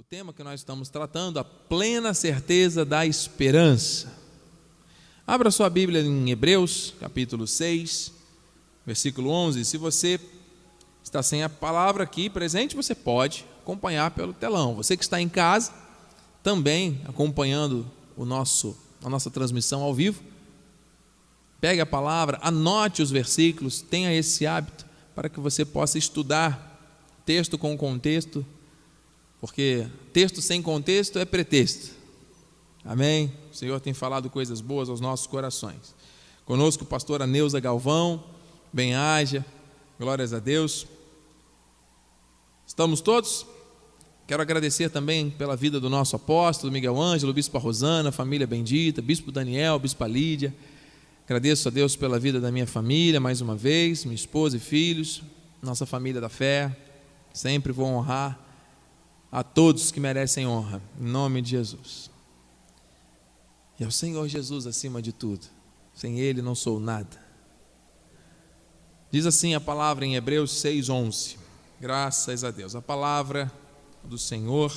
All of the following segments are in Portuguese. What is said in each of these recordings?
O tema que nós estamos tratando, a plena certeza da esperança. Abra sua Bíblia em Hebreus, capítulo 6, versículo 11. Se você está sem a palavra aqui presente, você pode acompanhar pelo telão. Você que está em casa, também acompanhando o nosso, a nossa transmissão ao vivo, pegue a palavra, anote os versículos, tenha esse hábito para que você possa estudar texto com contexto porque texto sem contexto é pretexto. Amém? O Senhor tem falado coisas boas aos nossos corações. Conosco, pastora Neuza Galvão, bem-haja, glórias a Deus. Estamos todos? Quero agradecer também pela vida do nosso apóstolo Miguel Ângelo, Bispo Rosana, família bendita, Bispo Daniel, Bispo Lídia. Agradeço a Deus pela vida da minha família mais uma vez, minha esposa e filhos, nossa família da fé. Sempre vou honrar a todos que merecem honra, em nome de Jesus. E ao Senhor Jesus acima de tudo. Sem Ele não sou nada. Diz assim a palavra em Hebreus 6,11. Graças a Deus. A palavra do Senhor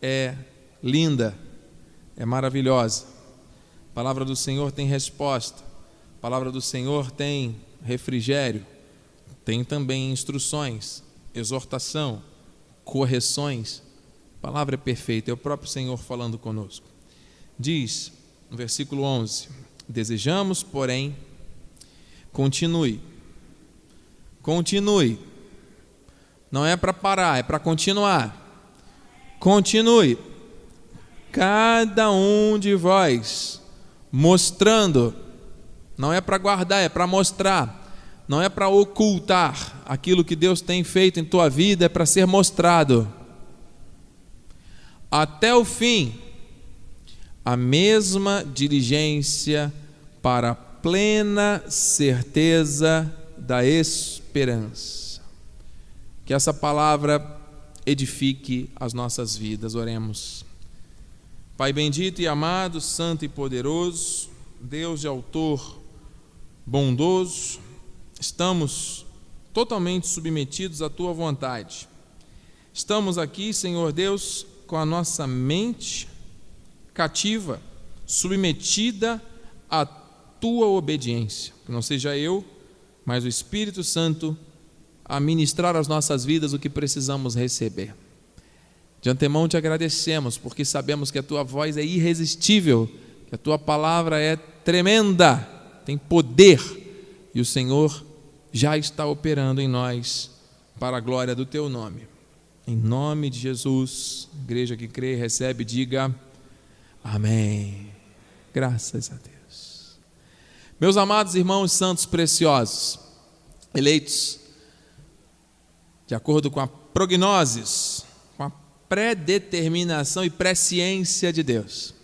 é linda, é maravilhosa. A palavra do Senhor tem resposta. A palavra do Senhor tem refrigério. Tem também instruções, exortação correções. A palavra é perfeita, é o próprio Senhor falando conosco. Diz no versículo 11: Desejamos, porém, continue. Continue. Não é para parar, é para continuar. Continue. Cada um de vós mostrando, não é para guardar, é para mostrar não é para ocultar aquilo que Deus tem feito em tua vida, é para ser mostrado. Até o fim, a mesma diligência para a plena certeza da esperança. Que essa palavra edifique as nossas vidas. Oremos. Pai bendito e amado, santo e poderoso, Deus de autor bondoso, estamos totalmente submetidos à tua vontade. Estamos aqui, Senhor Deus, com a nossa mente cativa, submetida à tua obediência. Que não seja eu, mas o Espírito Santo a ministrar às nossas vidas o que precisamos receber. De antemão te agradecemos, porque sabemos que a tua voz é irresistível, que a tua palavra é tremenda, tem poder, e o Senhor já está operando em nós para a glória do teu nome. Em nome de Jesus, igreja que crê, recebe, diga amém. Graças a Deus. Meus amados irmãos santos preciosos, eleitos de acordo com a prognoses, com a predeterminação e presciência de Deus.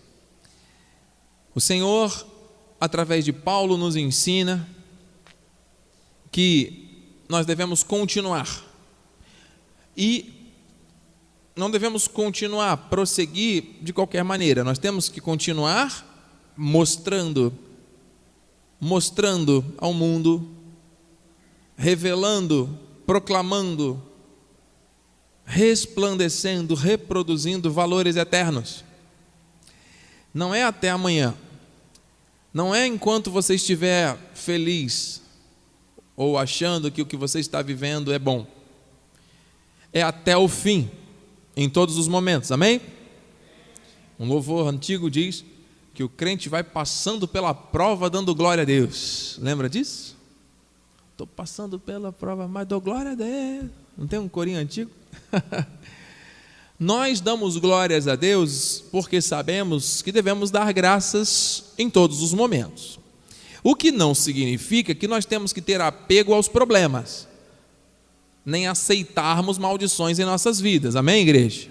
O Senhor, através de Paulo, nos ensina que nós devemos continuar. E não devemos continuar, prosseguir de qualquer maneira. Nós temos que continuar mostrando, mostrando ao mundo, revelando, proclamando, resplandecendo, reproduzindo valores eternos. Não é até amanhã. Não é enquanto você estiver feliz, ou achando que o que você está vivendo é bom. É até o fim, em todos os momentos, amém? Um louvor antigo diz que o crente vai passando pela prova dando glória a Deus. Lembra disso? Estou passando pela prova, mas dou glória a Deus. Não tem um corinho antigo? Nós damos glórias a Deus porque sabemos que devemos dar graças em todos os momentos. O que não significa que nós temos que ter apego aos problemas, nem aceitarmos maldições em nossas vidas. Amém, igreja?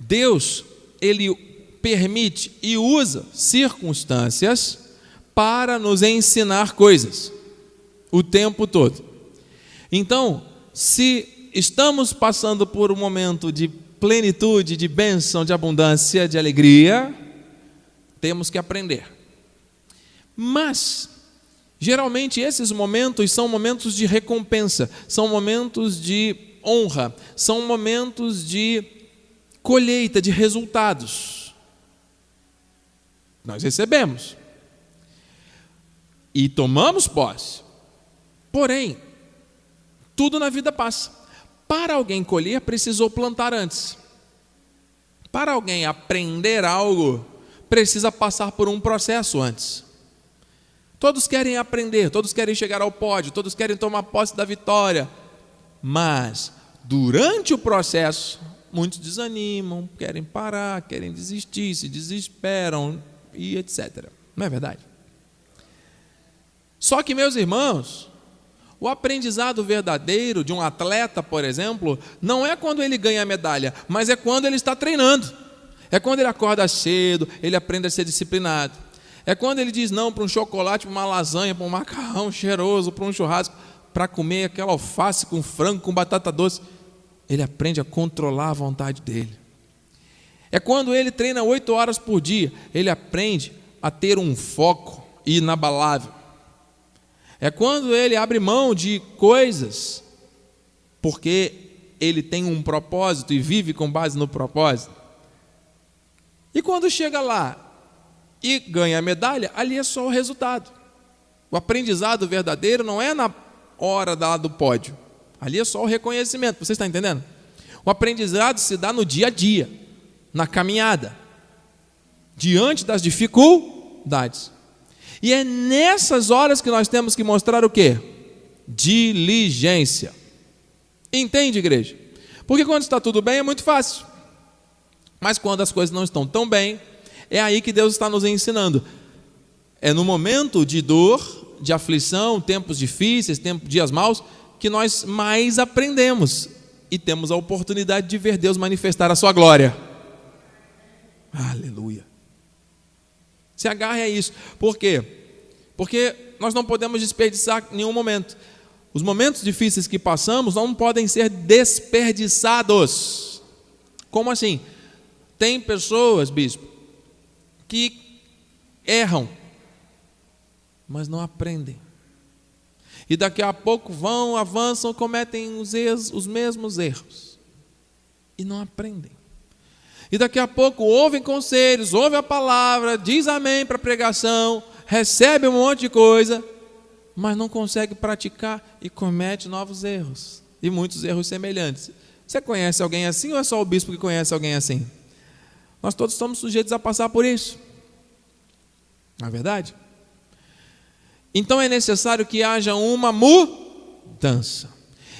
Deus, ele permite e usa circunstâncias para nos ensinar coisas o tempo todo. Então, se estamos passando por um momento de plenitude, de bênção, de abundância, de alegria, temos que aprender. Mas, geralmente, esses momentos são momentos de recompensa, são momentos de honra, são momentos de colheita de resultados. Nós recebemos. E tomamos posse. Porém, tudo na vida passa. Para alguém colher, precisou plantar antes. Para alguém aprender algo, precisa passar por um processo antes. Todos querem aprender, todos querem chegar ao pódio, todos querem tomar posse da vitória. Mas, durante o processo, muitos desanimam, querem parar, querem desistir, se desesperam e etc. Não é verdade? Só que, meus irmãos, o aprendizado verdadeiro de um atleta, por exemplo, não é quando ele ganha a medalha, mas é quando ele está treinando. É quando ele acorda cedo, ele aprende a ser disciplinado. É quando ele diz não para um chocolate, para uma lasanha, para um macarrão cheiroso, para um churrasco, para comer aquela alface com frango, com batata doce. Ele aprende a controlar a vontade dele. É quando ele treina oito horas por dia, ele aprende a ter um foco inabalável. É quando ele abre mão de coisas, porque ele tem um propósito e vive com base no propósito. E quando chega lá e ganha a medalha, ali é só o resultado. O aprendizado verdadeiro não é na hora lá do pódio. Ali é só o reconhecimento. Você está entendendo? O aprendizado se dá no dia a dia, na caminhada, diante das dificuldades. E é nessas horas que nós temos que mostrar o quê? Diligência. Entende, igreja? Porque quando está tudo bem é muito fácil. Mas quando as coisas não estão tão bem, é aí que Deus está nos ensinando. É no momento de dor, de aflição, tempos difíceis, tempos, dias maus, que nós mais aprendemos e temos a oportunidade de ver Deus manifestar a sua glória. Aleluia. Se agarre a isso. Por quê? Porque nós não podemos desperdiçar nenhum momento. Os momentos difíceis que passamos não podem ser desperdiçados. Como assim? Tem pessoas, bispo, que erram, mas não aprendem. E daqui a pouco vão, avançam, cometem os, erros, os mesmos erros. E não aprendem. E daqui a pouco ouvem conselhos, ouvem a palavra, diz amém para a pregação, recebe um monte de coisa, mas não consegue praticar e comete novos erros. E muitos erros semelhantes. Você conhece alguém assim ou é só o bispo que conhece alguém assim? Nós todos estamos sujeitos a passar por isso. Não é verdade? Então é necessário que haja uma mudança.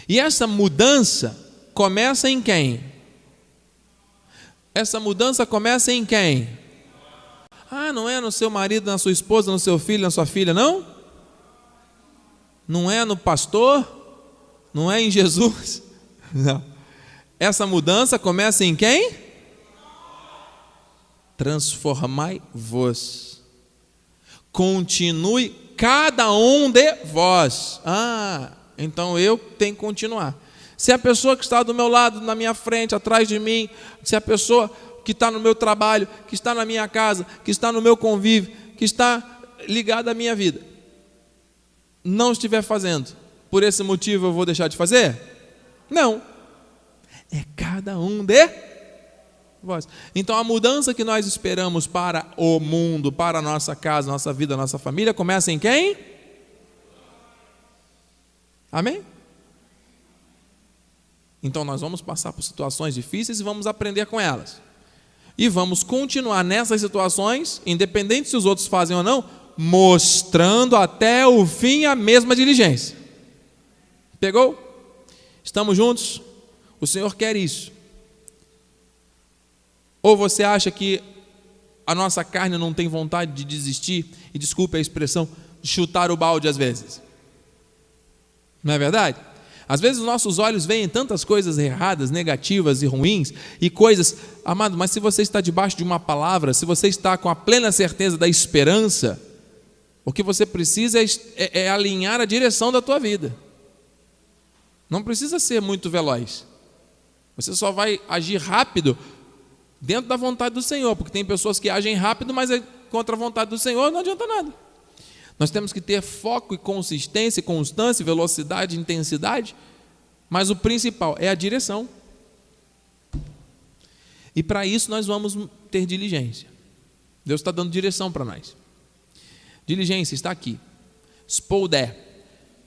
E essa mudança começa em quem? Essa mudança começa em quem? Ah, não é no seu marido, na sua esposa, no seu filho, na sua filha, não? Não é no pastor? Não é em Jesus? Não. Essa mudança começa em quem? Transformai-vos. Continue cada um de vós. Ah, então eu tenho que continuar. Se a pessoa que está do meu lado, na minha frente, atrás de mim, se a pessoa que está no meu trabalho, que está na minha casa, que está no meu convívio, que está ligada à minha vida, não estiver fazendo, por esse motivo eu vou deixar de fazer? Não. É cada um de Então a mudança que nós esperamos para o mundo, para a nossa casa, nossa vida, nossa família, começa em quem? Amém? Então nós vamos passar por situações difíceis e vamos aprender com elas. E vamos continuar nessas situações, independente se os outros fazem ou não, mostrando até o fim a mesma diligência. Pegou? Estamos juntos? O Senhor quer isso. Ou você acha que a nossa carne não tem vontade de desistir, e desculpe a expressão, chutar o balde às vezes? Não é verdade? Às vezes os nossos olhos veem tantas coisas erradas, negativas e ruins, e coisas, amado, mas se você está debaixo de uma palavra, se você está com a plena certeza da esperança, o que você precisa é, é, é alinhar a direção da tua vida. Não precisa ser muito veloz. Você só vai agir rápido dentro da vontade do Senhor, porque tem pessoas que agem rápido, mas é contra a vontade do Senhor, não adianta nada. Nós temos que ter foco e consistência, constância, velocidade, intensidade, mas o principal é a direção. E para isso nós vamos ter diligência. Deus está dando direção para nós. Diligência está aqui. Spoldé.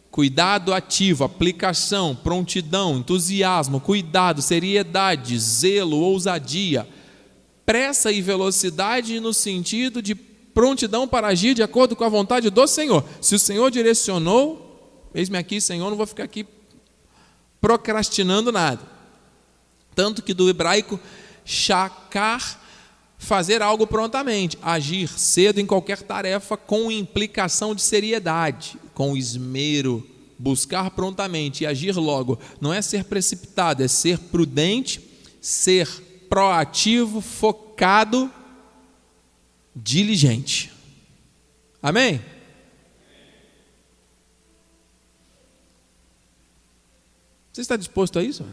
Cuidado ativo, aplicação, prontidão, entusiasmo, cuidado, seriedade, zelo, ousadia, pressa e velocidade no sentido de prontidão para agir de acordo com a vontade do Senhor. Se o Senhor direcionou, eis-me aqui, Senhor, não vou ficar aqui procrastinando nada. Tanto que do hebraico, chacar, fazer algo prontamente, agir cedo em qualquer tarefa com implicação de seriedade, com esmero, buscar prontamente e agir logo. Não é ser precipitado, é ser prudente, ser proativo, focado, diligente. Amém? Você está disposto a isso?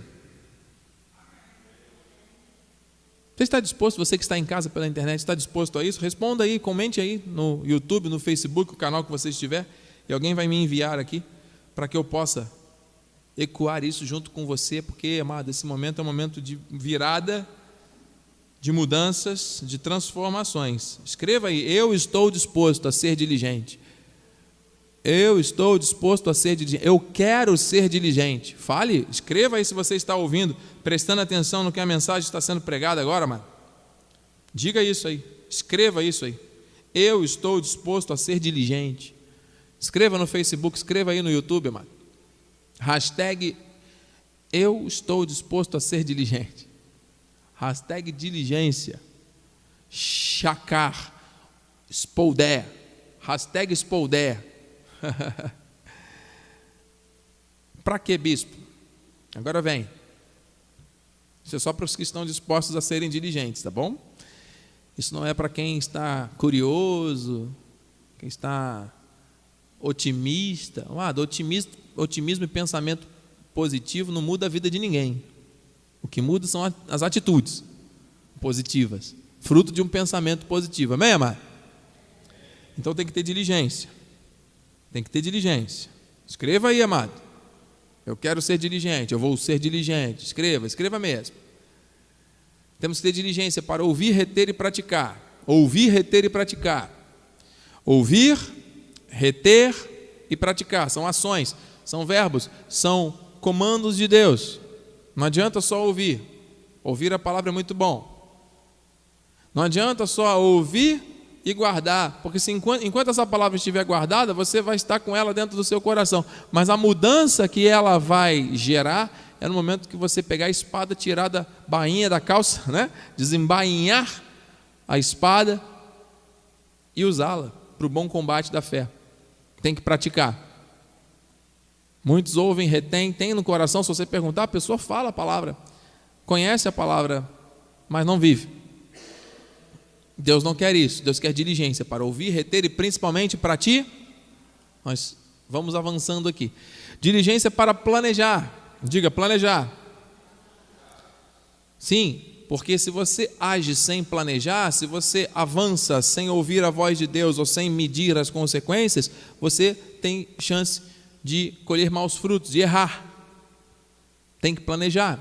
Você está disposto, você que está em casa pela internet, está disposto a isso? Responda aí, comente aí no YouTube, no Facebook, o canal que você estiver, e alguém vai me enviar aqui para que eu possa ecoar isso junto com você, porque, amado, esse momento é um momento de virada, de mudanças, de transformações. Escreva aí, eu estou disposto a ser diligente. Eu estou disposto a ser diligente. Eu quero ser diligente. Fale, escreva aí se você está ouvindo, prestando atenção no que a mensagem está sendo pregada agora, mano. Diga isso aí. Escreva isso aí. Eu estou disposto a ser diligente. Escreva no Facebook, escreva aí no YouTube, mano. Hashtag eu estou disposto a ser diligente. Hashtag diligência. Chacar. Spoldé. Hashtag Spoldé para que, bispo? Agora vem. Isso é só para os que estão dispostos a serem diligentes, tá bom? Isso não é para quem está curioso, quem está otimista. Ah, otimismo, otimismo e pensamento positivo não muda a vida de ninguém. O que muda são as atitudes positivas, fruto de um pensamento positivo. Amém, amado? Então tem que ter diligência. Tem que ter diligência. Escreva aí, amado. Eu quero ser diligente, eu vou ser diligente. Escreva, escreva mesmo. Temos que ter diligência para ouvir, reter e praticar. Ouvir, reter e praticar. Ouvir, reter e praticar. São ações, são verbos, são comandos de Deus. Não adianta só ouvir. Ouvir a palavra é muito bom. Não adianta só ouvir e guardar, porque se enquanto, enquanto essa palavra estiver guardada, você vai estar com ela dentro do seu coração. Mas a mudança que ela vai gerar é no momento que você pegar a espada, tirar da bainha da calça, né? desembainhar a espada e usá-la para o bom combate da fé. Tem que praticar. Muitos ouvem, retêm, tem no coração. Se você perguntar, a pessoa fala a palavra, conhece a palavra, mas não vive. Deus não quer isso, Deus quer diligência para ouvir, reter e principalmente para ti. Nós vamos avançando aqui. Diligência para planejar. Diga, planejar. Sim, porque se você age sem planejar, se você avança sem ouvir a voz de Deus ou sem medir as consequências, você tem chance de colher maus frutos, de errar. Tem que planejar.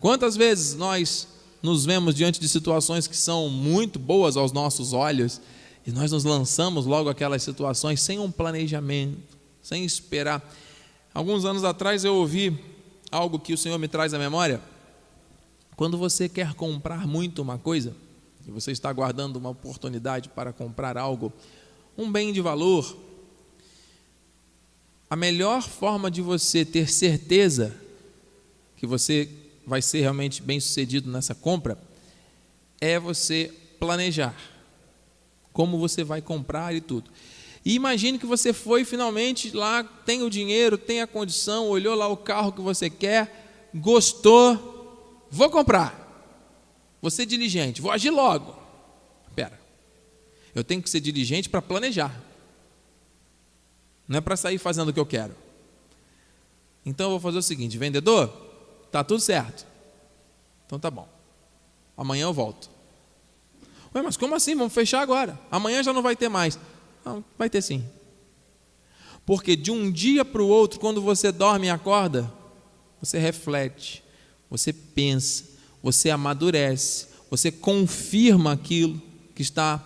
Quantas vezes nós nos vemos diante de situações que são muito boas aos nossos olhos e nós nos lançamos logo aquelas situações sem um planejamento, sem esperar. Alguns anos atrás eu ouvi algo que o Senhor me traz à memória. Quando você quer comprar muito uma coisa, e você está aguardando uma oportunidade para comprar algo, um bem de valor, a melhor forma de você ter certeza que você vai ser realmente bem sucedido nessa compra é você planejar como você vai comprar e tudo. E imagine que você foi finalmente lá, tem o dinheiro, tem a condição, olhou lá o carro que você quer, gostou, vou comprar. Ser diligente, vou agir logo. Espera, eu tenho que ser diligente para planejar, não é para sair fazendo o que eu quero. Então eu vou fazer o seguinte: vendedor, Tá tudo certo. Então tá bom. Amanhã eu volto. Ué, mas como assim? Vamos fechar agora. Amanhã já não vai ter mais. Não, vai ter sim. Porque de um dia para o outro, quando você dorme e acorda, você reflete, você pensa, você amadurece, Você confirma aquilo que está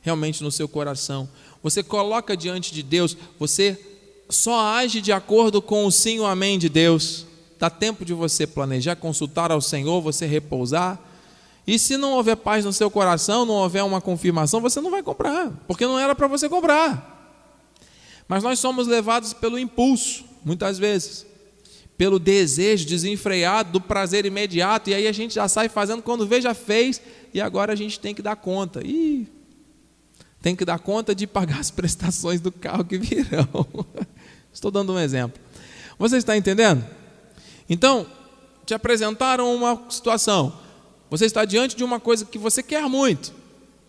realmente no seu coração. Você coloca diante de Deus, você só age de acordo com o sim e o amém de Deus. Dá tempo de você planejar, consultar ao Senhor, você repousar. E se não houver paz no seu coração, não houver uma confirmação, você não vai comprar, porque não era para você comprar. Mas nós somos levados pelo impulso, muitas vezes, pelo desejo desenfreado do prazer imediato, e aí a gente já sai fazendo quando vê já fez, e agora a gente tem que dar conta. Ih, tem que dar conta de pagar as prestações do carro que virão. Estou dando um exemplo. Você está entendendo? Então, te apresentaram uma situação. Você está diante de uma coisa que você quer muito.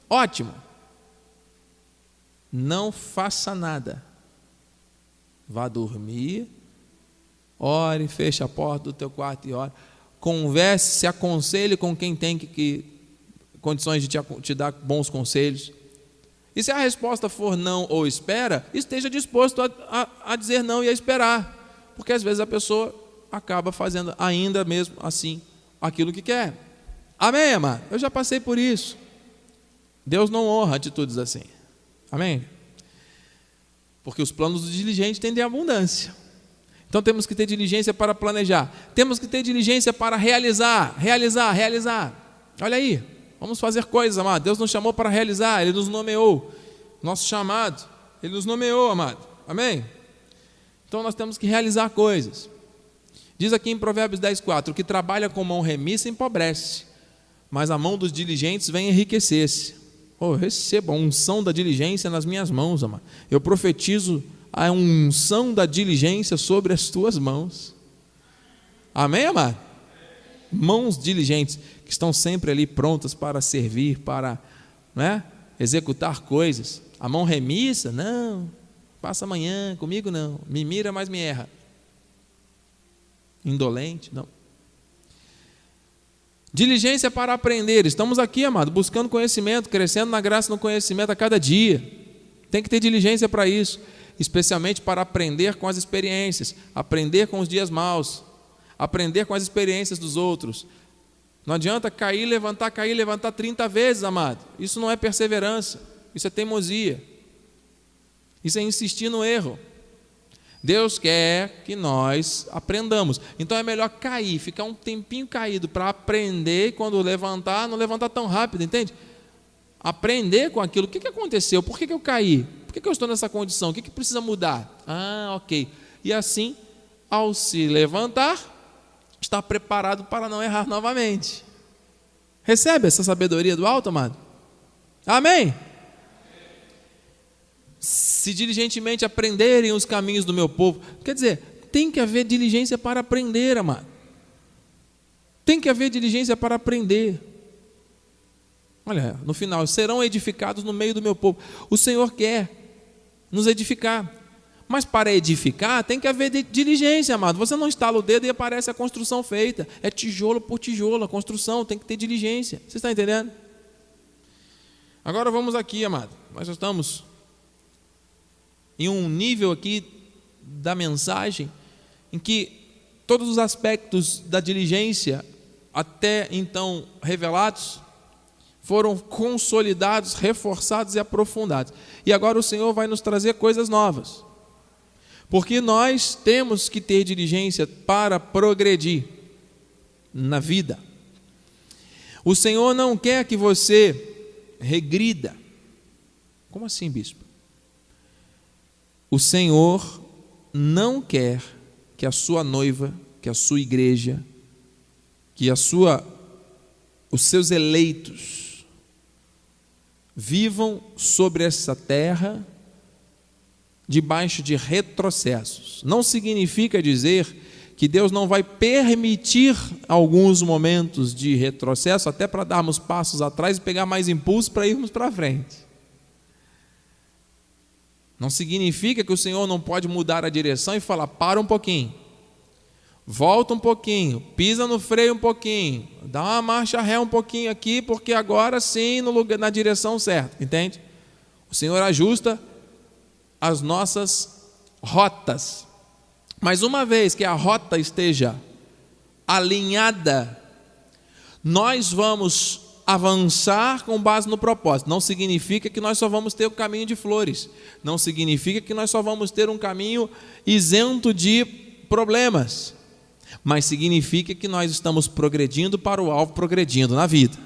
Ótimo. Não faça nada. Vá dormir, ore, feche a porta do teu quarto e ore. Converse, se aconselhe com quem tem que, que condições de te, te dar bons conselhos. E se a resposta for não ou espera, esteja disposto a, a, a, dizer não e a esperar. Porque às vezes a pessoa acaba fazendo ainda mesmo assim aquilo que quer. Amém, amado? Eu já passei por isso. Deus não honra atitudes assim. Amém? Porque os planos do diligente tendem à abundância. Então temos que ter diligência para planejar. Temos que ter diligência para realizar, realizar, realizar. Olha aí, Vamos fazer coisas, amado. Deus nos chamou para realizar, Ele nos nomeou. Nosso chamado, Ele nos nomeou, amado. Amém? Então nós temos que realizar coisas. Diz aqui em Provérbios 10, 4: que trabalha com mão remissa empobrece, mas a mão dos diligentes vem enriquecer-se. Oh, receba a unção da diligência nas minhas mãos, amado. Eu profetizo a unção da diligência sobre as tuas mãos. Amém, amado? Mãos diligentes que estão sempre ali prontas para servir, para né, executar coisas. A mão remissa, não, passa amanhã, comigo não. Me mira, mas me erra. Indolente, não. Diligência para aprender. Estamos aqui, amado, buscando conhecimento, crescendo na graça no conhecimento a cada dia. Tem que ter diligência para isso, especialmente para aprender com as experiências, aprender com os dias maus, aprender com as experiências dos outros, não adianta cair, levantar, cair, levantar 30 vezes, amado. Isso não é perseverança, isso é teimosia. Isso é insistir no erro. Deus quer que nós aprendamos. Então é melhor cair, ficar um tempinho caído para aprender quando levantar, não levantar tão rápido, entende? Aprender com aquilo. O que, que aconteceu? Por que, que eu caí? Por que, que eu estou nessa condição? O que, que precisa mudar? Ah, ok. E assim, ao se levantar, está preparado para não errar novamente. Recebe essa sabedoria do alto, amado? Amém? Se diligentemente aprenderem os caminhos do meu povo, quer dizer, tem que haver diligência para aprender, amado. Tem que haver diligência para aprender. Olha, no final, serão edificados no meio do meu povo. O Senhor quer nos edificar. Mas para edificar tem que haver diligência, amado. Você não estala o dedo e aparece a construção feita. É tijolo por tijolo, a construção tem que ter diligência. Você está entendendo? Agora vamos aqui, amado. Nós estamos em um nível aqui da mensagem em que todos os aspectos da diligência até então revelados foram consolidados, reforçados e aprofundados. E agora o Senhor vai nos trazer coisas novas. Porque nós temos que ter diligência para progredir na vida. O Senhor não quer que você regrida. Como assim, bispo? O Senhor não quer que a sua noiva, que a sua igreja, que a sua os seus eleitos vivam sobre essa terra debaixo de retrocessos. Não significa dizer que Deus não vai permitir alguns momentos de retrocesso, até para darmos passos atrás e pegar mais impulso para irmos para frente. Não significa que o Senhor não pode mudar a direção e falar: para um pouquinho, volta um pouquinho, pisa no freio um pouquinho, dá uma marcha ré um pouquinho aqui, porque agora sim no lugar, na direção certa, entende? O Senhor ajusta as nossas rotas. Mas uma vez que a rota esteja alinhada, nós vamos avançar com base no propósito. Não significa que nós só vamos ter o caminho de flores. Não significa que nós só vamos ter um caminho isento de problemas. Mas significa que nós estamos progredindo para o alvo, progredindo na vida.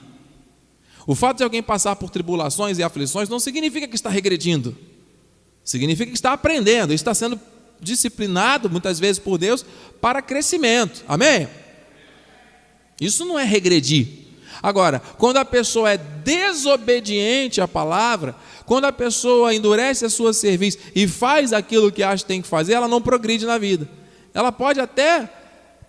O fato de alguém passar por tribulações e aflições não significa que está regredindo. Significa que está aprendendo, está sendo disciplinado muitas vezes por Deus para crescimento. Amém? Isso não é regredir. Agora, quando a pessoa é desobediente à palavra, quando a pessoa endurece a sua serviço e faz aquilo que acha que tem que fazer, ela não progride na vida. Ela pode até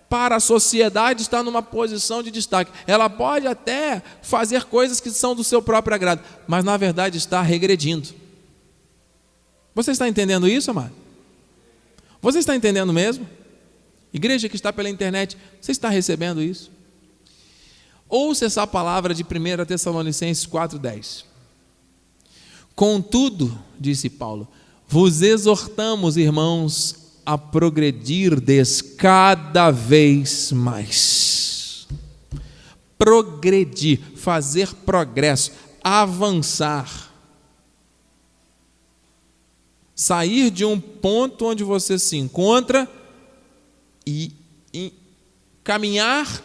para a sociedade estar numa posição de destaque. Ela pode até fazer coisas que são do seu próprio agrado, mas na verdade está regredindo. Você está entendendo isso, amado? Você está entendendo mesmo? Igreja que está pela internet, você está recebendo isso? Ouça essa palavra de 1 Tessalonicenses 4,10. Contudo, disse Paulo, vos exortamos, irmãos, a progredirdes cada vez mais. Progredir, fazer progresso, avançar. Sair de um ponto onde você se encontra e, e caminhar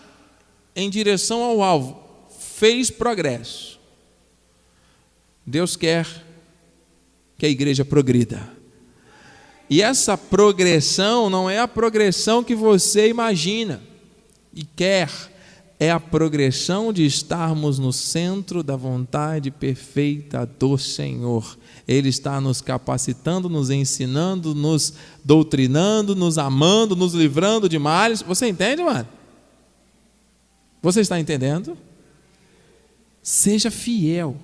em direção ao alvo, fez progresso. Deus quer que a igreja progrida. E essa progressão não é a progressão que você imagina e quer, é a progressão de estarmos no centro da vontade perfeita do Senhor. Ele está nos capacitando, nos ensinando, nos doutrinando, nos amando, nos livrando de males. Você entende, mano? Você está entendendo? Seja fiel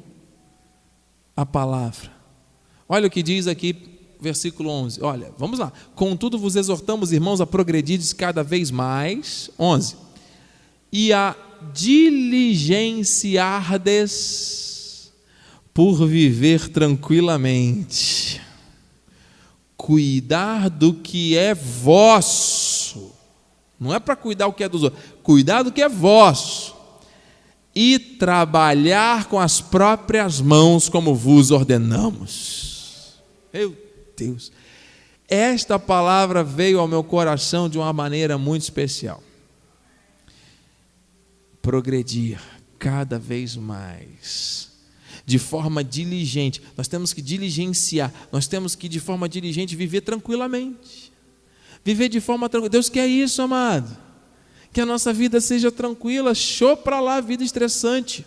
à palavra. Olha o que diz aqui, versículo 11. Olha, vamos lá. Contudo, vos exortamos, irmãos, a progredir cada vez mais. 11. E a diligenciardes por viver tranquilamente. Cuidar do que é vosso não é para cuidar o que é dos outros, cuidar do que é vosso. E trabalhar com as próprias mãos, como vos ordenamos. Meu Deus. Esta palavra veio ao meu coração de uma maneira muito especial. Progredir cada vez mais de forma diligente. Nós temos que diligenciar, nós temos que, de forma diligente, viver tranquilamente. Viver de forma tranquila. Deus quer isso, amado. Que a nossa vida seja tranquila. Show para lá a vida estressante.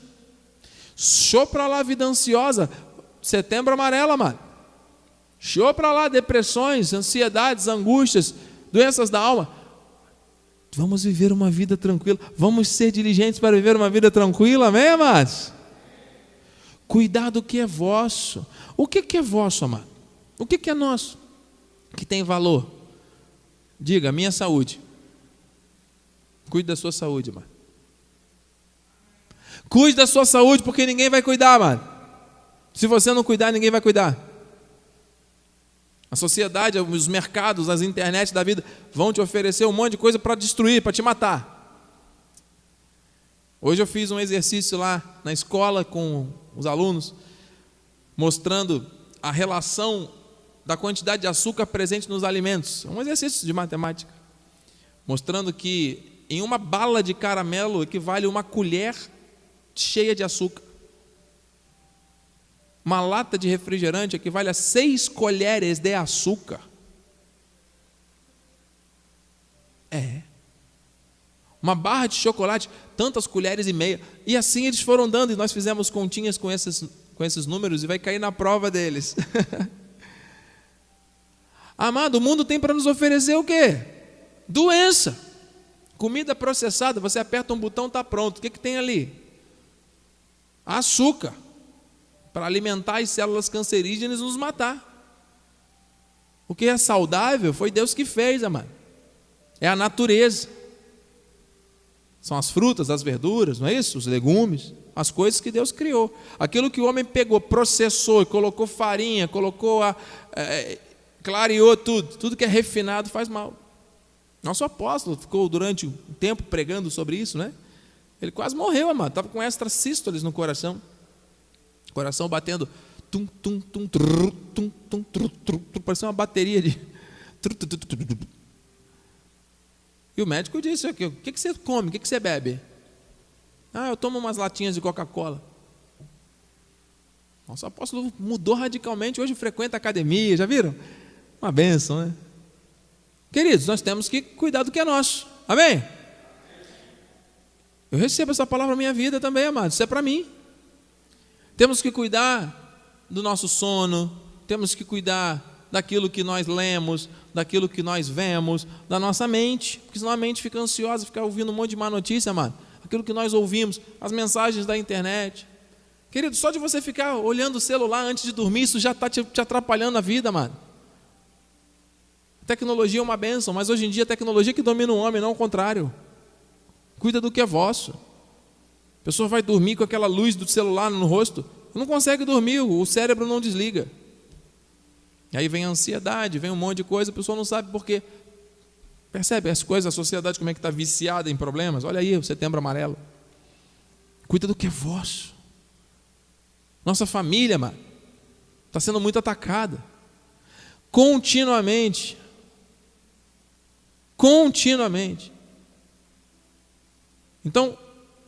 Show para lá a vida ansiosa. Setembro amarelo, amado. Show para lá depressões, ansiedades, angústias, doenças da alma. Vamos viver uma vida tranquila. Vamos ser diligentes para viver uma vida tranquila, amém, amados? Cuidar do que é vosso. O que é vosso, amado? O que é nosso? Que tem valor? Diga, minha saúde. Cuide da sua saúde, mano. Cuide da sua saúde, porque ninguém vai cuidar, mano. Se você não cuidar, ninguém vai cuidar. A sociedade, os mercados, as internet da vida vão te oferecer um monte de coisa para destruir, para te matar. Hoje eu fiz um exercício lá na escola com os alunos, mostrando a relação da quantidade de açúcar presente nos alimentos. É um exercício de matemática. Mostrando que em uma bala de caramelo equivale uma colher cheia de açúcar. Uma lata de refrigerante equivale a seis colheres de açúcar. É. Uma barra de chocolate, tantas colheres e meia. E assim eles foram dando, e nós fizemos continhas com esses, com esses números, e vai cair na prova deles. Amado, o mundo tem para nos oferecer o quê? Doença. Comida processada, você aperta um botão, está pronto. O que, que tem ali? Açúcar. Para alimentar as células cancerígenas e nos matar. O que é saudável foi Deus que fez, amado. É a natureza. São as frutas, as verduras, não é isso? Os legumes, as coisas que Deus criou. Aquilo que o homem pegou, processou, colocou farinha, colocou a, é, clareou tudo. Tudo que é refinado faz mal. Nosso apóstolo ficou durante um tempo pregando sobre isso, né? Ele quase morreu, amado. Estava com extrasístoles no coração. Coração batendo. Tum, tum, tum, trum, tum, tum, trum, trum, parecia uma bateria de. E o médico disse: O que você come? O que você bebe? Ah, eu tomo umas latinhas de Coca-Cola. Nosso apóstolo mudou radicalmente, hoje frequenta academia, já viram? Uma benção, né? Queridos, nós temos que cuidar do que é nosso. Amém? Eu recebo essa palavra na minha vida também, amados. Isso é para mim. Temos que cuidar do nosso sono, temos que cuidar daquilo que nós lemos, daquilo que nós vemos, da nossa mente, porque senão a mente fica ansiosa, fica ouvindo um monte de má notícia, amado. Aquilo que nós ouvimos, as mensagens da internet. Querido, só de você ficar olhando o celular antes de dormir, isso já está te, te atrapalhando a vida, mano. Tecnologia é uma benção, mas hoje em dia a tecnologia que domina o homem, não o contrário. Cuida do que é vosso. A pessoa vai dormir com aquela luz do celular no rosto, não consegue dormir, o cérebro não desliga. Aí vem a ansiedade, vem um monte de coisa, a pessoa não sabe por quê. Percebe as coisas, a sociedade como é que está viciada em problemas? Olha aí, o setembro amarelo. Cuida do que é vosso. Nossa família, mano, está sendo muito atacada. Continuamente. Continuamente. Então,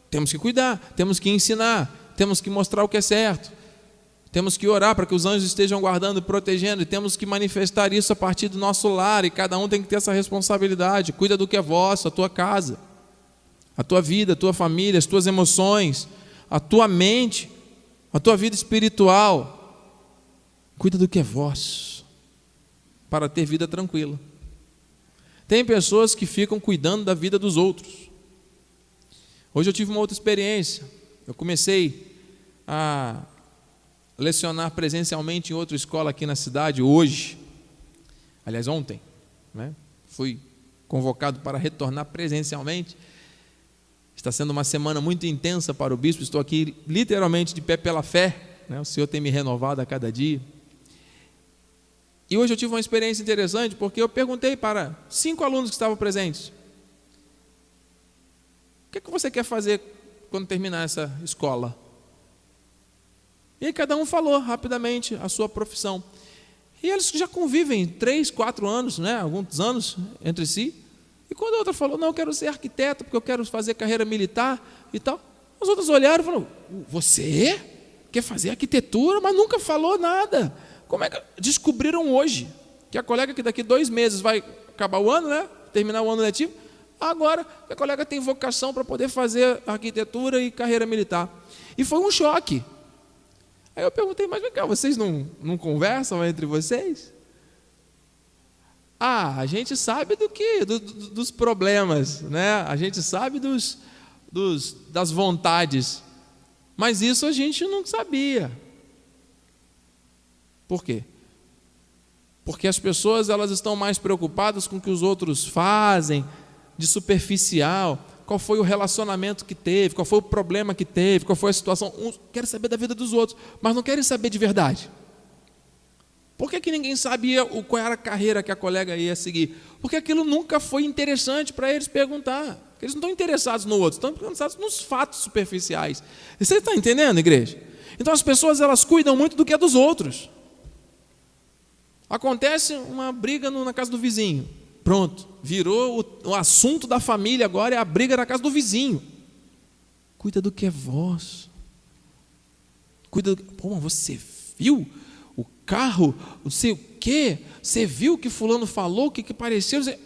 temos que cuidar, temos que ensinar, temos que mostrar o que é certo. Temos que orar para que os anjos estejam guardando e protegendo, e temos que manifestar isso a partir do nosso lar, e cada um tem que ter essa responsabilidade. Cuida do que é vosso, a tua casa, a tua vida, a tua família, as tuas emoções, a tua mente, a tua vida espiritual. Cuida do que é vosso, para ter vida tranquila. Tem pessoas que ficam cuidando da vida dos outros. Hoje eu tive uma outra experiência. Eu comecei a lecionar presencialmente em outra escola aqui na cidade hoje. Aliás, ontem, né? Fui convocado para retornar presencialmente. Está sendo uma semana muito intensa para o bispo. Estou aqui literalmente de pé pela fé. Né? O Senhor tem me renovado a cada dia. E hoje eu tive uma experiência interessante porque eu perguntei para cinco alunos que estavam presentes: O que, é que você quer fazer quando terminar essa escola? E aí cada um falou rapidamente a sua profissão. E eles já convivem três, quatro anos, né, alguns anos entre si. E quando a outra falou, não, eu quero ser arquiteto, porque eu quero fazer carreira militar e tal. Os outros olharam e falaram, você quer fazer arquitetura, mas nunca falou nada. Como é que descobriram hoje que a colega que daqui dois meses vai acabar o ano, né? Terminar o ano letivo, agora a colega tem vocação para poder fazer arquitetura e carreira militar. E foi um choque. Aí eu perguntei, mas vem cá, vocês não, não conversam entre vocês? Ah, a gente sabe do que? Do, do, dos problemas, né? A gente sabe dos, dos, das vontades. Mas isso a gente não sabia. Por quê? Porque as pessoas elas estão mais preocupadas com o que os outros fazem, de superficial, qual foi o relacionamento que teve, qual foi o problema que teve, qual foi a situação. Uns querem saber da vida dos outros, mas não querem saber de verdade. Por que, que ninguém sabia o, qual era a carreira que a colega ia seguir? Porque aquilo nunca foi interessante para eles perguntar. Eles não estão interessados no outro, estão interessados nos fatos superficiais. Você está entendendo, igreja? Então as pessoas elas cuidam muito do que é dos outros. Acontece uma briga na casa do vizinho. Pronto, virou o, o assunto da família agora é a briga na casa do vizinho. Cuida do que é vosso. Cuida do Pô, você viu o carro, não sei o quê? Você viu o que fulano falou, o que, que pareceu? Você...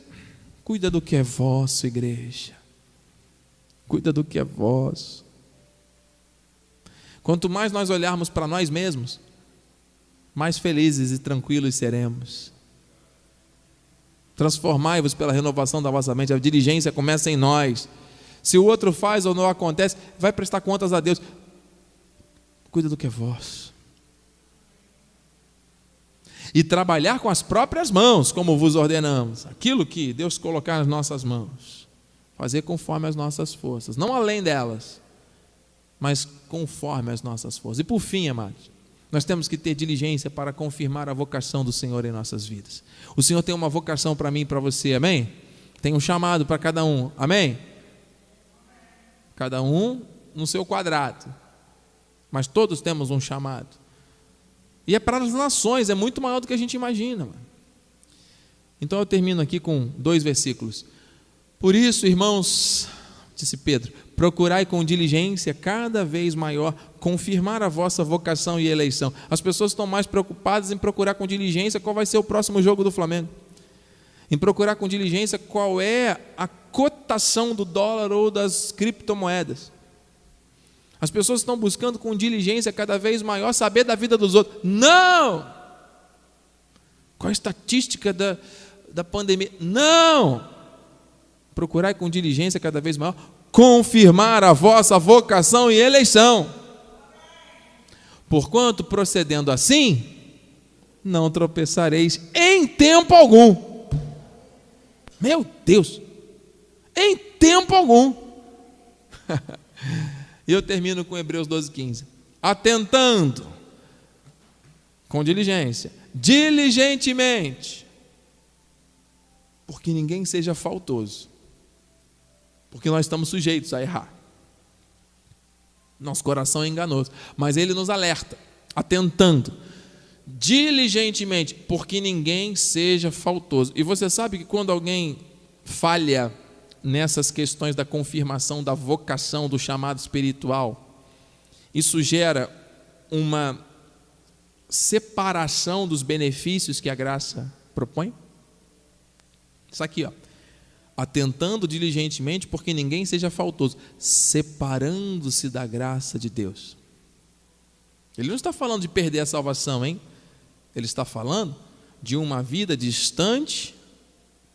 Cuida do que é vosso, igreja. Cuida do que é vosso. Quanto mais nós olharmos para nós mesmos, mais felizes e tranquilos seremos. Transformai-vos pela renovação da vossa mente. A diligência começa em nós. Se o outro faz ou não acontece, vai prestar contas a Deus. Cuida do que é vosso. E trabalhar com as próprias mãos, como vos ordenamos. Aquilo que Deus colocar nas nossas mãos. Fazer conforme as nossas forças. Não além delas, mas conforme as nossas forças. E por fim, amados, nós temos que ter diligência para confirmar a vocação do Senhor em nossas vidas. O Senhor tem uma vocação para mim e para você, amém? Tem um chamado para cada um, amém? cada um no seu quadrado, mas todos temos um chamado. E é para as nações, é muito maior do que a gente imagina. Mano. Então eu termino aqui com dois versículos. Por isso, irmãos, disse Pedro, procurai com diligência cada vez maior confirmar a vossa vocação e eleição. As pessoas estão mais preocupadas em procurar com diligência qual vai ser o próximo jogo do Flamengo. Em procurar com diligência qual é a cotação do dólar ou das criptomoedas. As pessoas estão buscando com diligência cada vez maior saber da vida dos outros. Não! Qual a estatística da, da pandemia? Não! Procurai com diligência cada vez maior confirmar a vossa vocação e eleição. Porquanto, procedendo assim, não tropeçareis em tempo algum. Meu Deus! Em tempo algum. E eu termino com Hebreus 12, 15. Atentando, com diligência, diligentemente, porque ninguém seja faltoso, porque nós estamos sujeitos a errar. Nosso coração é enganoso, mas ele nos alerta, atentando, diligentemente, porque ninguém seja faltoso. E você sabe que quando alguém falha nessas questões da confirmação da vocação do chamado espiritual, isso gera uma separação dos benefícios que a graça propõe? Isso aqui, ó. Atentando diligentemente, porque ninguém seja faltoso, separando-se da graça de Deus. Ele não está falando de perder a salvação, hein? Ele está falando de uma vida distante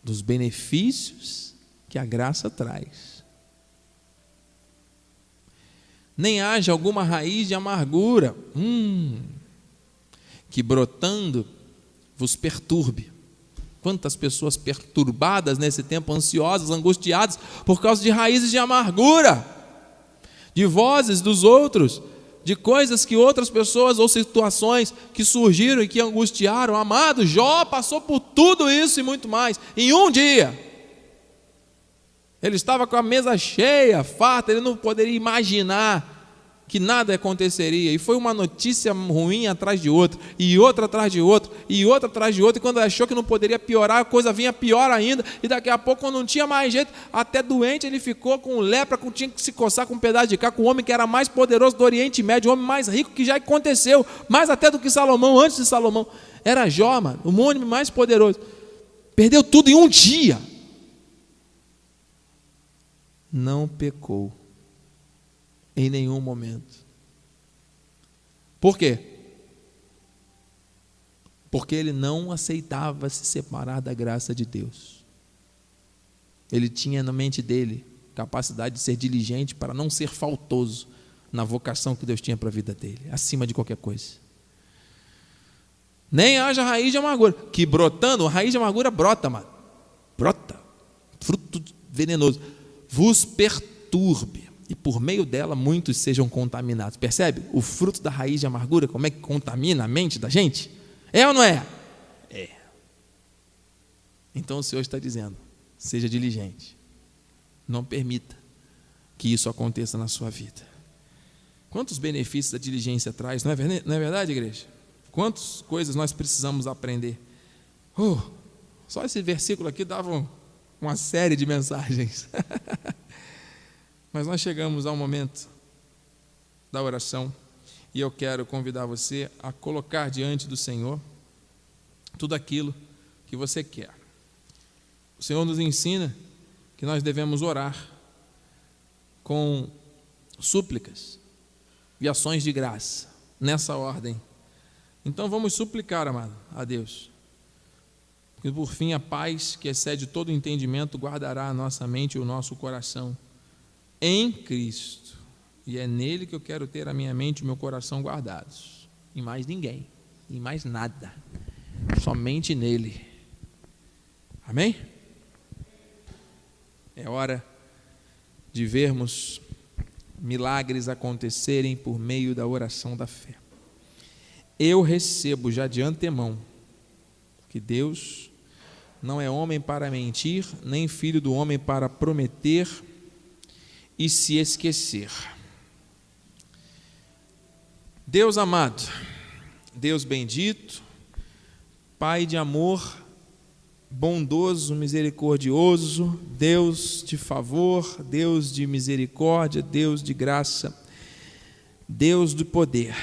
dos benefícios que a graça traz. Nem haja alguma raiz de amargura, hum, que brotando vos perturbe. Quantas pessoas perturbadas nesse tempo, ansiosas, angustiadas, por causa de raízes de amargura, de vozes dos outros, de coisas que outras pessoas ou situações que surgiram e que angustiaram. Amado, Jó passou por tudo isso e muito mais em um dia. Ele estava com a mesa cheia, farta, ele não poderia imaginar que nada aconteceria. E foi uma notícia ruim atrás de outra, e outra atrás de outra, e outra atrás de outra. E quando achou que não poderia piorar, a coisa vinha pior ainda. E daqui a pouco, quando não tinha mais jeito, até doente, ele ficou com lepra, com, tinha que se coçar com um pedaço de cá, com o homem que era mais poderoso do Oriente Médio, o homem mais rico que já aconteceu, mais até do que Salomão, antes de Salomão. Era Jó, mano, o homem mais poderoso. Perdeu tudo em um dia não pecou em nenhum momento. Por quê? Porque ele não aceitava se separar da graça de Deus. Ele tinha na mente dele capacidade de ser diligente para não ser faltoso na vocação que Deus tinha para a vida dele, acima de qualquer coisa. Nem haja raiz de amargura, que brotando, raiz de amargura brota, mano. Brota, fruto venenoso vos perturbe, e por meio dela muitos sejam contaminados. Percebe? O fruto da raiz de amargura, como é que contamina a mente da gente? É ou não é? É. Então o Senhor está dizendo: seja diligente, não permita que isso aconteça na sua vida. Quantos benefícios a diligência traz, não é, é verdade, igreja? Quantas coisas nós precisamos aprender? Oh, só esse versículo aqui dava um, uma série de mensagens. Mas nós chegamos ao momento da oração e eu quero convidar você a colocar diante do Senhor tudo aquilo que você quer. O Senhor nos ensina que nós devemos orar com súplicas e ações de graça, nessa ordem. Então vamos suplicar, amado, a Deus e por fim, a paz que excede todo entendimento guardará a nossa mente e o nosso coração em Cristo. E é nele que eu quero ter a minha mente e o meu coração guardados. Em mais ninguém, em mais nada. Somente nele. Amém? É hora de vermos milagres acontecerem por meio da oração da fé. Eu recebo já de antemão que Deus não é homem para mentir, nem filho do homem para prometer. E se esquecer. Deus amado, Deus bendito, Pai de amor, bondoso, misericordioso, Deus de favor, Deus de misericórdia, Deus de graça, Deus do poder.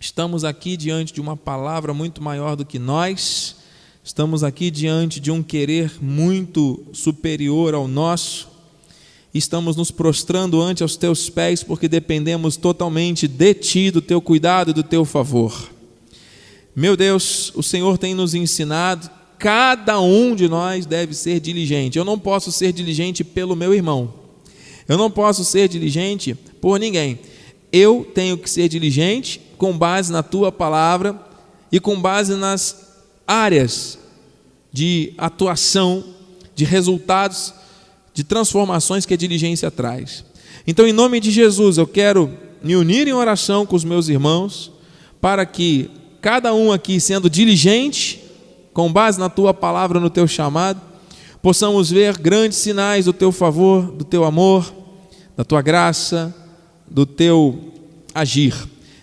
Estamos aqui diante de uma palavra muito maior do que nós, estamos aqui diante de um querer muito superior ao nosso, estamos nos prostrando ante os teus pés porque dependemos totalmente de ti, do teu cuidado e do teu favor. Meu Deus, o Senhor tem nos ensinado, cada um de nós deve ser diligente. Eu não posso ser diligente pelo meu irmão, eu não posso ser diligente por ninguém. Eu tenho que ser diligente com base na tua palavra e com base nas áreas de atuação, de resultados de transformações que a diligência traz. Então, em nome de Jesus, eu quero me unir em oração com os meus irmãos, para que cada um aqui, sendo diligente, com base na tua palavra, no teu chamado, possamos ver grandes sinais do teu favor, do teu amor, da tua graça, do teu agir.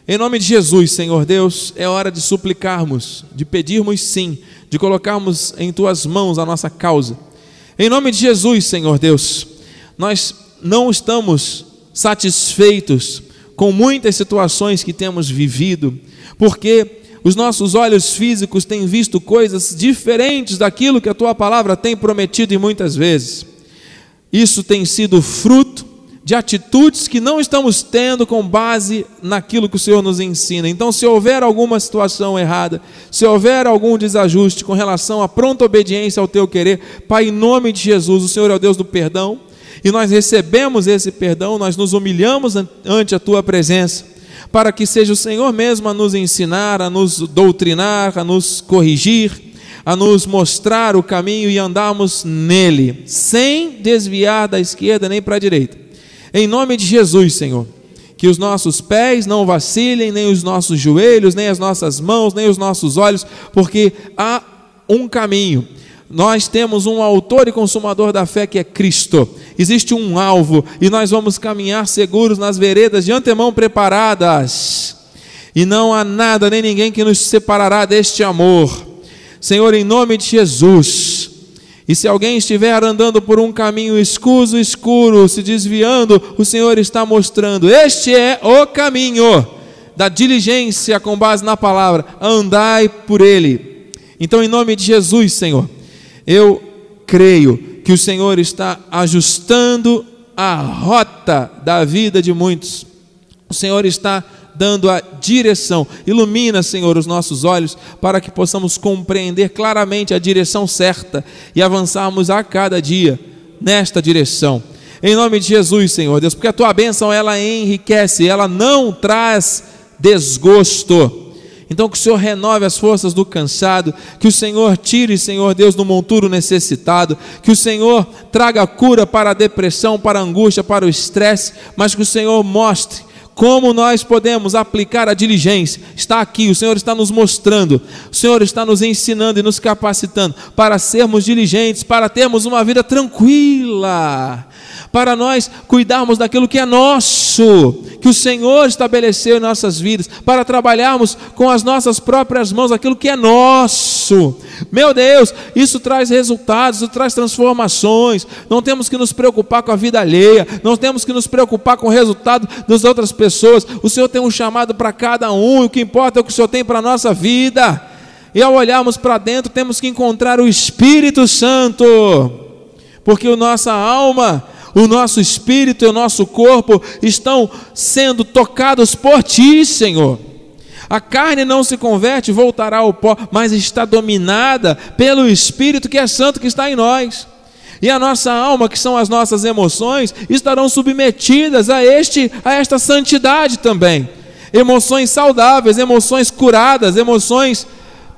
Em nome de Jesus, Senhor Deus, é hora de suplicarmos, de pedirmos sim, de colocarmos em tuas mãos a nossa causa em nome de Jesus, Senhor Deus, nós não estamos satisfeitos com muitas situações que temos vivido, porque os nossos olhos físicos têm visto coisas diferentes daquilo que a tua palavra tem prometido e muitas vezes. Isso tem sido fruto de atitudes que não estamos tendo com base naquilo que o Senhor nos ensina. Então, se houver alguma situação errada, se houver algum desajuste com relação à pronta obediência ao teu querer, Pai, em nome de Jesus, o Senhor é o Deus do perdão, e nós recebemos esse perdão, nós nos humilhamos ante a tua presença, para que seja o Senhor mesmo a nos ensinar, a nos doutrinar, a nos corrigir, a nos mostrar o caminho e andarmos nele, sem desviar da esquerda nem para a direita em nome de Jesus, Senhor, que os nossos pés não vacilem, nem os nossos joelhos, nem as nossas mãos, nem os nossos olhos, porque há um caminho. Nós temos um autor e consumador da fé que é Cristo. Existe um alvo e nós vamos caminhar seguros nas veredas de antemão preparadas. E não há nada nem ninguém que nos separará deste amor. Senhor, em nome de Jesus, e se alguém estiver andando por um caminho escuso, escuro, se desviando, o Senhor está mostrando: este é o caminho da diligência com base na palavra, andai por ele. Então, em nome de Jesus, Senhor, eu creio que o Senhor está ajustando a rota da vida de muitos. O Senhor está dando a direção. Ilumina, Senhor, os nossos olhos para que possamos compreender claramente a direção certa e avançarmos a cada dia nesta direção. Em nome de Jesus, Senhor Deus, porque a tua bênção ela enriquece, ela não traz desgosto. Então que o Senhor renove as forças do cansado, que o Senhor tire, Senhor Deus, do monturo necessitado, que o Senhor traga cura para a depressão, para a angústia, para o estresse, mas que o Senhor mostre como nós podemos aplicar a diligência? Está aqui, o Senhor está nos mostrando, o Senhor está nos ensinando e nos capacitando para sermos diligentes, para termos uma vida tranquila, para nós cuidarmos daquilo que é nosso, que o Senhor estabeleceu em nossas vidas, para trabalharmos com as nossas próprias mãos aquilo que é nosso. Meu Deus, isso traz resultados, isso traz transformações. Não temos que nos preocupar com a vida alheia, não temos que nos preocupar com o resultado das outras pessoas. O Senhor tem um chamado para cada um, e o que importa é o que o Senhor tem para a nossa vida. E ao olharmos para dentro, temos que encontrar o Espírito Santo, porque a nossa alma o nosso espírito e o nosso corpo estão sendo tocados por Ti, Senhor. A carne não se converte, voltará ao pó, mas está dominada pelo Espírito que é santo que está em nós. E a nossa alma, que são as nossas emoções, estarão submetidas a este a esta santidade também. Emoções saudáveis, emoções curadas, emoções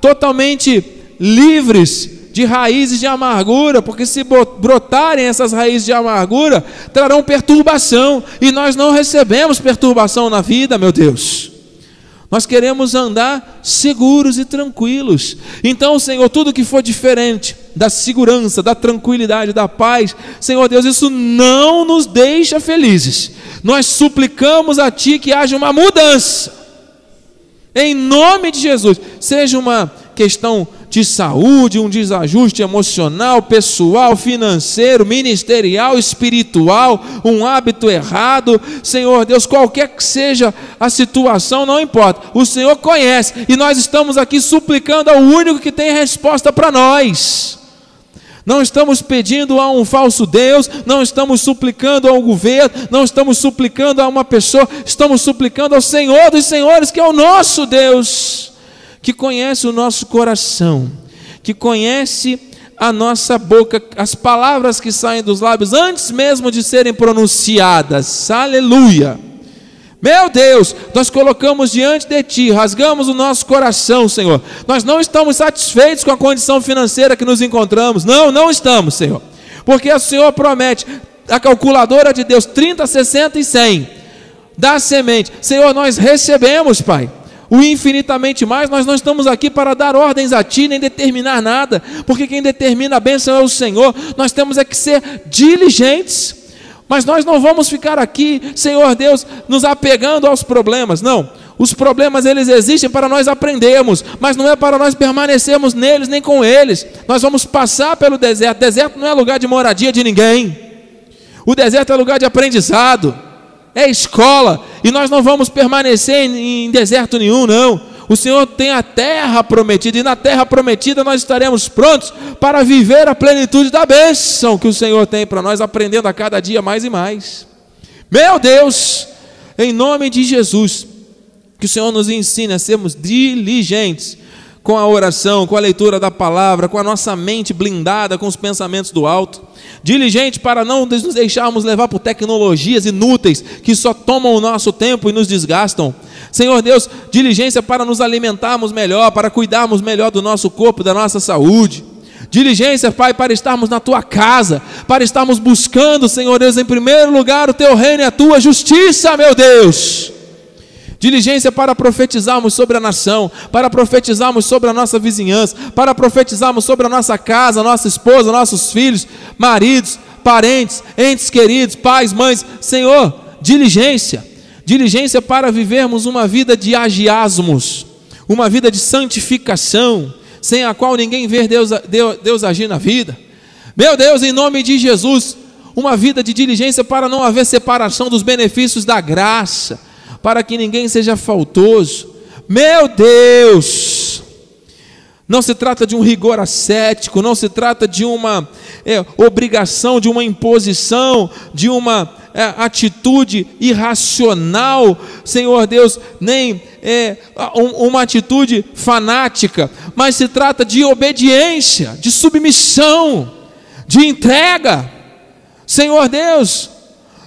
totalmente livres de raízes de amargura, porque se brotarem essas raízes de amargura, trarão perturbação, e nós não recebemos perturbação na vida, meu Deus. Nós queremos andar seguros e tranquilos. Então, Senhor, tudo que for diferente da segurança, da tranquilidade, da paz. Senhor Deus, isso não nos deixa felizes. Nós suplicamos a Ti que haja uma mudança. Em nome de Jesus, seja uma questão de saúde, um desajuste emocional, pessoal, financeiro, ministerial, espiritual, um hábito errado, Senhor Deus, qualquer que seja a situação, não importa, o Senhor conhece e nós estamos aqui suplicando ao único que tem resposta para nós. Não estamos pedindo a um falso Deus, não estamos suplicando ao governo, não estamos suplicando a uma pessoa, estamos suplicando ao Senhor dos Senhores, que é o nosso Deus que conhece o nosso coração, que conhece a nossa boca, as palavras que saem dos lábios antes mesmo de serem pronunciadas. Aleluia. Meu Deus, nós colocamos diante de Ti, rasgamos o nosso coração, Senhor. Nós não estamos satisfeitos com a condição financeira que nos encontramos. Não, não estamos, Senhor. Porque o Senhor promete, a calculadora de Deus, 30, 60 e 100, da semente. Senhor, nós recebemos, Pai o infinitamente mais, nós não estamos aqui para dar ordens a ti, nem determinar nada, porque quem determina a bênção é o Senhor, nós temos é que ser diligentes, mas nós não vamos ficar aqui, Senhor Deus, nos apegando aos problemas, não, os problemas eles existem para nós aprendermos, mas não é para nós permanecermos neles nem com eles, nós vamos passar pelo deserto, deserto não é lugar de moradia de ninguém, o deserto é lugar de aprendizado, é escola, e nós não vamos permanecer em, deserto nenhum, não. O Senhor tem a terra prometida, e na terra prometida nós estaremos prontos para viver a plenitude da bênção que o Senhor tem para nós, aprendendo a cada dia mais e mais. Meu Deus, em nome de Jesus, que o Senhor nos ensine a sermos diligentes com a oração, com a leitura da palavra, com a nossa mente blindada com os pensamentos do alto diligente para não nos deixarmos levar por tecnologias inúteis que só tomam o nosso tempo e nos desgastam. Senhor Deus, diligência para nos alimentarmos melhor, para cuidarmos melhor do nosso corpo, da nossa saúde. Diligência, Pai, para estarmos na tua casa, para estarmos buscando, Senhor Deus, em primeiro lugar o teu reino e a tua justiça, meu Deus diligência para profetizarmos sobre a nação, para profetizarmos sobre a nossa vizinhança, para profetizarmos sobre a nossa casa, nossa esposa, nossos filhos, maridos, parentes, entes queridos, pais, mães. Senhor, diligência, diligência para vivermos uma vida de agiasmos, uma vida de santificação, sem a qual ninguém vê Deus, Deus, Deus agir na vida. Meu Deus, em nome de Jesus, uma vida de diligência para não haver separação dos benefícios da graça para que ninguém seja faltoso. Meu Deus! Não se trata de um rigor ascético, não se trata de uma é, obrigação, de uma imposição, de uma é, atitude irracional, Senhor Deus, nem é, uma atitude fanática, mas se trata de obediência, de submissão, de entrega, Senhor Deus,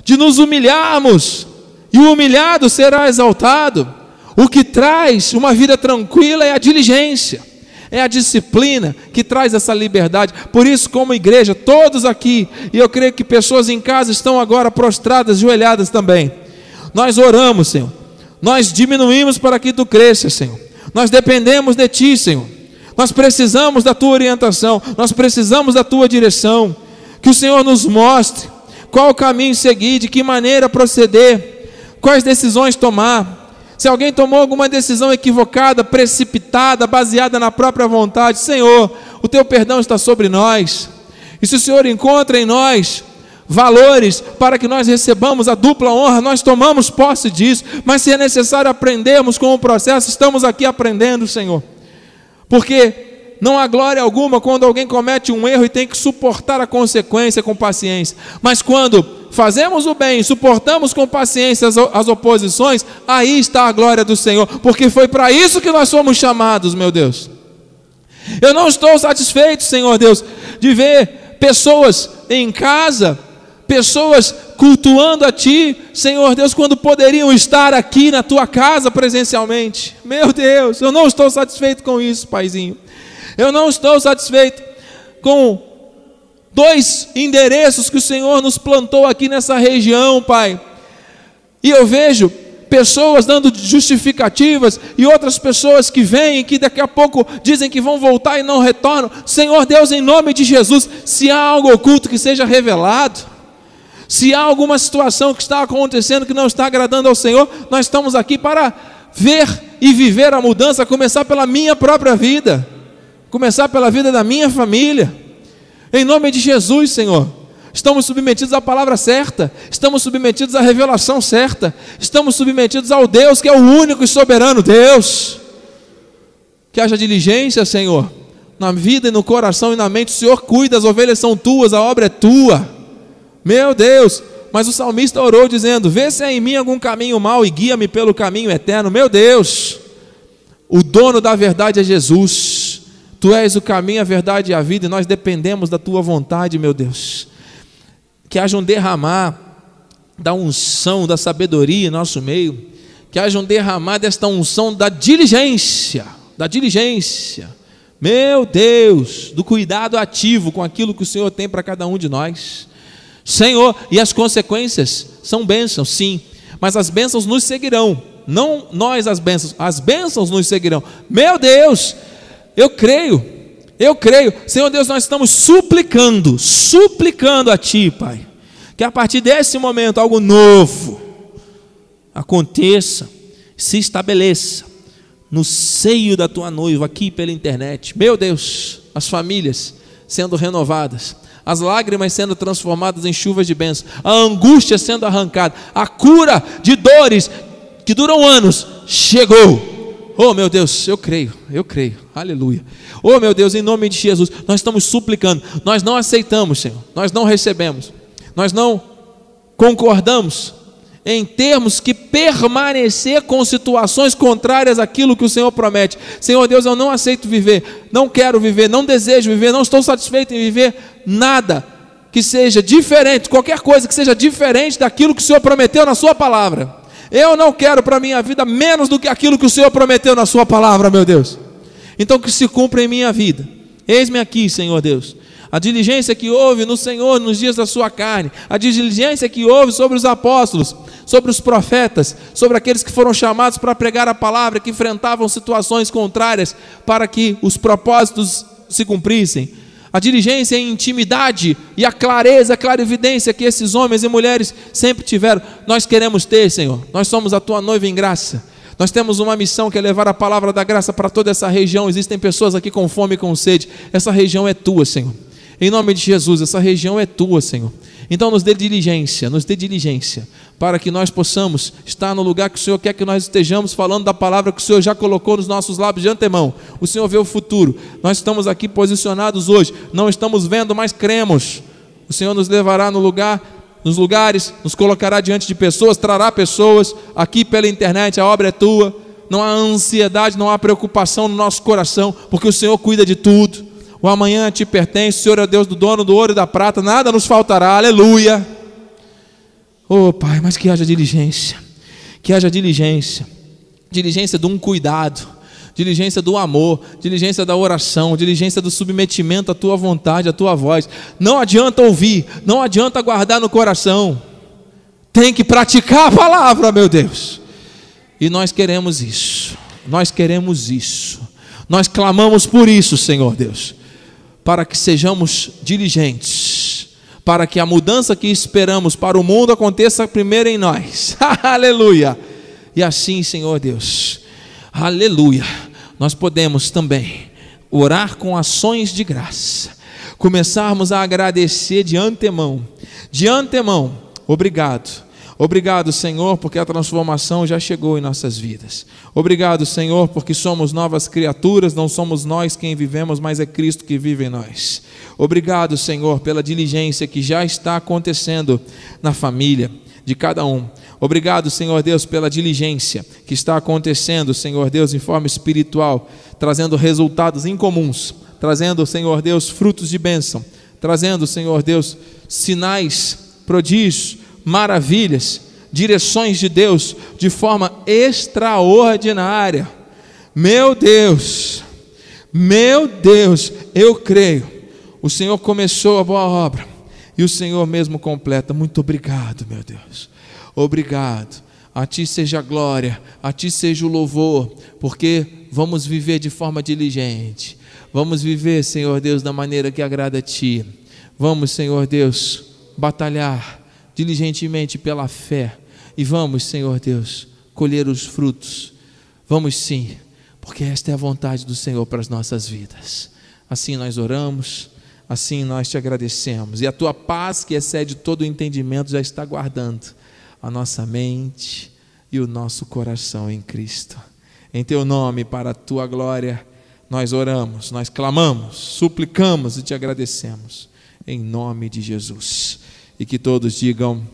de nos humilharmos, e o humilhado será exaltado. O que traz uma vida tranquila é a diligência, é a disciplina que traz essa liberdade. Por isso, como igreja, todos aqui, e eu creio que pessoas em casa estão agora prostradas, joelhadas também. Nós oramos, Senhor. Nós diminuímos para que tu cresças, Senhor. Nós dependemos de ti, Senhor. Nós precisamos da tua orientação, nós precisamos da tua direção. Que o Senhor nos mostre qual o caminho seguir, de que maneira proceder quais decisões tomar. Se alguém tomou alguma decisão equivocada, precipitada, baseada na própria vontade, Senhor, o teu perdão está sobre nós. E se o Senhor encontra em nós valores para que nós recebamos a dupla honra, nós tomamos posse disso, mas se é necessário aprendermos com o processo, estamos aqui aprendendo, Senhor. Porque não há glória alguma quando alguém comete um erro e tem que suportar a consequência com paciência. Mas quando fazemos o bem, suportamos com paciência as, as oposições, aí está a glória do Senhor, porque foi para isso que nós fomos chamados, meu Deus. Eu não estou satisfeito, Senhor Deus, de ver pessoas em casa, pessoas cultuando a Ti, Senhor Deus, quando poderiam estar aqui na Tua casa presencialmente. Meu Deus, eu não estou satisfeito com isso, Paizinho. Eu não estou satisfeito com dois endereços que o Senhor nos plantou aqui nessa região, Pai. E eu vejo pessoas dando justificativas e outras pessoas que vêm que daqui a pouco dizem que vão voltar e não retornam. Senhor Deus, em nome de Jesus, se há algo oculto que seja revelado, se há alguma situação que está acontecendo que não está agradando ao Senhor, nós estamos aqui para ver e viver a mudança, começar pela minha própria vida, começar pela vida da minha família. Em nome de Jesus, Senhor estamos submetidos à palavra certa, estamos submetidos à revelação certa, estamos submetidos ao Deus que é o único e soberano Deus. Que haja diligência, Senhor, na vida e no coração e na mente, o Senhor cuida, as ovelhas são tuas, a obra é tua. Meu Deus, mas o salmista orou dizendo: Vê se há em mim algum caminho mau e guia-me pelo caminho eterno. Meu Deus, o dono da verdade é Jesus. Tu és o caminho, a verdade e a vida, e nós dependemos da tua vontade, meu Deus que haja um derramar da unção, da sabedoria em nosso meio, que haja um derramar desta unção da diligência, da diligência, meu Deus, do cuidado ativo com aquilo que o Senhor tem para cada um de nós. Senhor, e as consequências são bênçãos, sim, mas as bênçãos nos seguirão, não nós as bênçãos, as bênçãos nos seguirão. Meu Deus, eu creio eu creio, Senhor Deus, nós estamos suplicando, suplicando a Ti, Pai, que a partir desse momento algo novo aconteça, se estabeleça no seio da Tua noiva, aqui pela internet. Meu Deus, as famílias sendo renovadas, as lágrimas sendo transformadas em chuvas de bênção, a angústia sendo arrancada, a cura de dores que duram anos chegou Oh, meu Deus, eu creio, eu creio. Aleluia. Oh, meu Deus, em nome de Jesus, nós estamos suplicando. Nós não aceitamos, Senhor. Nós não recebemos. Nós não concordamos em termos que permanecer com situações contrárias àquilo que o Senhor promete. Senhor Deus, eu não aceito viver, não quero viver, não desejo viver, não estou satisfeito em viver nada que seja diferente, qualquer coisa que seja diferente daquilo que o Senhor prometeu na Sua palavra. Eu não quero para minha vida menos do que aquilo que o Senhor prometeu na Sua palavra, meu Deus. Então que se cumpra em minha vida. Eis-me aqui, Senhor Deus. A diligência que houve no Senhor nos dias da sua carne, a diligência que houve sobre os apóstolos, sobre os profetas, sobre aqueles que foram chamados para pregar a palavra, que enfrentavam situações contrárias para que os propósitos se cumprissem a diligência a intimidade e a clareza, a clarividência que esses homens e mulheres sempre tiveram, nós queremos ter, Senhor. Nós somos a tua noiva em graça. Nós temos uma missão que é levar a palavra da graça para toda essa região. Existem pessoas aqui com fome e com sede. Essa região é tua, Senhor. Em nome de Jesus, essa região é tua, Senhor. Então nos dê diligência, nos dê diligência, para que nós possamos estar no lugar que o Senhor quer que nós estejamos, falando da palavra que o Senhor já colocou nos nossos lábios de antemão. O Senhor vê o futuro. Nós estamos aqui posicionados hoje, não estamos vendo, mas cremos. O Senhor nos levará no lugar, nos lugares, nos colocará diante de pessoas, trará pessoas aqui pela internet, a obra é tua. Não há ansiedade, não há preocupação no nosso coração, porque o Senhor cuida de tudo o amanhã te pertence, o Senhor é Deus do dono do ouro e da prata, nada nos faltará, aleluia. Oh Pai, mas que haja diligência, que haja diligência, diligência de um cuidado, diligência do amor, diligência da oração, diligência do submetimento à tua vontade, à tua voz. Não adianta ouvir, não adianta guardar no coração, tem que praticar a palavra, meu Deus. E nós queremos isso, nós queremos isso, nós clamamos por isso, Senhor Deus para que sejamos diligentes, para que a mudança que esperamos para o mundo aconteça primeiro em nós. aleluia! E assim, Senhor Deus, aleluia, nós podemos também orar com ações de graça, começarmos a agradecer de antemão, de antemão, obrigado Obrigado, Senhor, porque a transformação já chegou em nossas vidas. Obrigado, Senhor, porque somos novas criaturas, não somos nós quem vivemos, mas é Cristo que vive em nós. Obrigado, Senhor, pela diligência que já está acontecendo na família de cada um. Obrigado, Senhor Deus, pela diligência que está acontecendo, Senhor Deus, em forma espiritual, trazendo resultados incomuns, trazendo, Senhor Deus, frutos de bênção, trazendo, Senhor Deus, sinais, prodígios, maravilhas, direções de Deus de forma extraordinária. Meu Deus, meu Deus, eu creio. O Senhor começou a boa obra e o Senhor mesmo completa. Muito obrigado, meu Deus. Obrigado. a Ti seja a glória, a Ti seja o louvor, porque vamos viver de forma diligente, vamos viver, Senhor Deus, da maneira que agrada a Ti. Vamos, Senhor Deus, batalhar diligentemente pela fé e vamos, Senhor Deus, colher os frutos. Vamos sim, porque esta é a vontade do Senhor para as nossas vidas. Assim nós oramos, assim nós te agradecemos. E a tua paz, que excede todo o entendimento, já está guardando a nossa mente e o nosso coração em Cristo. Em teu nome, para a tua glória, nós oramos, nós clamamos, suplicamos e te agradecemos. Em nome de Jesus. E que todos digam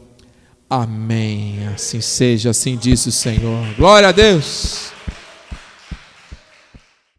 amém. Assim seja, assim disse o Senhor. Glória a Deus.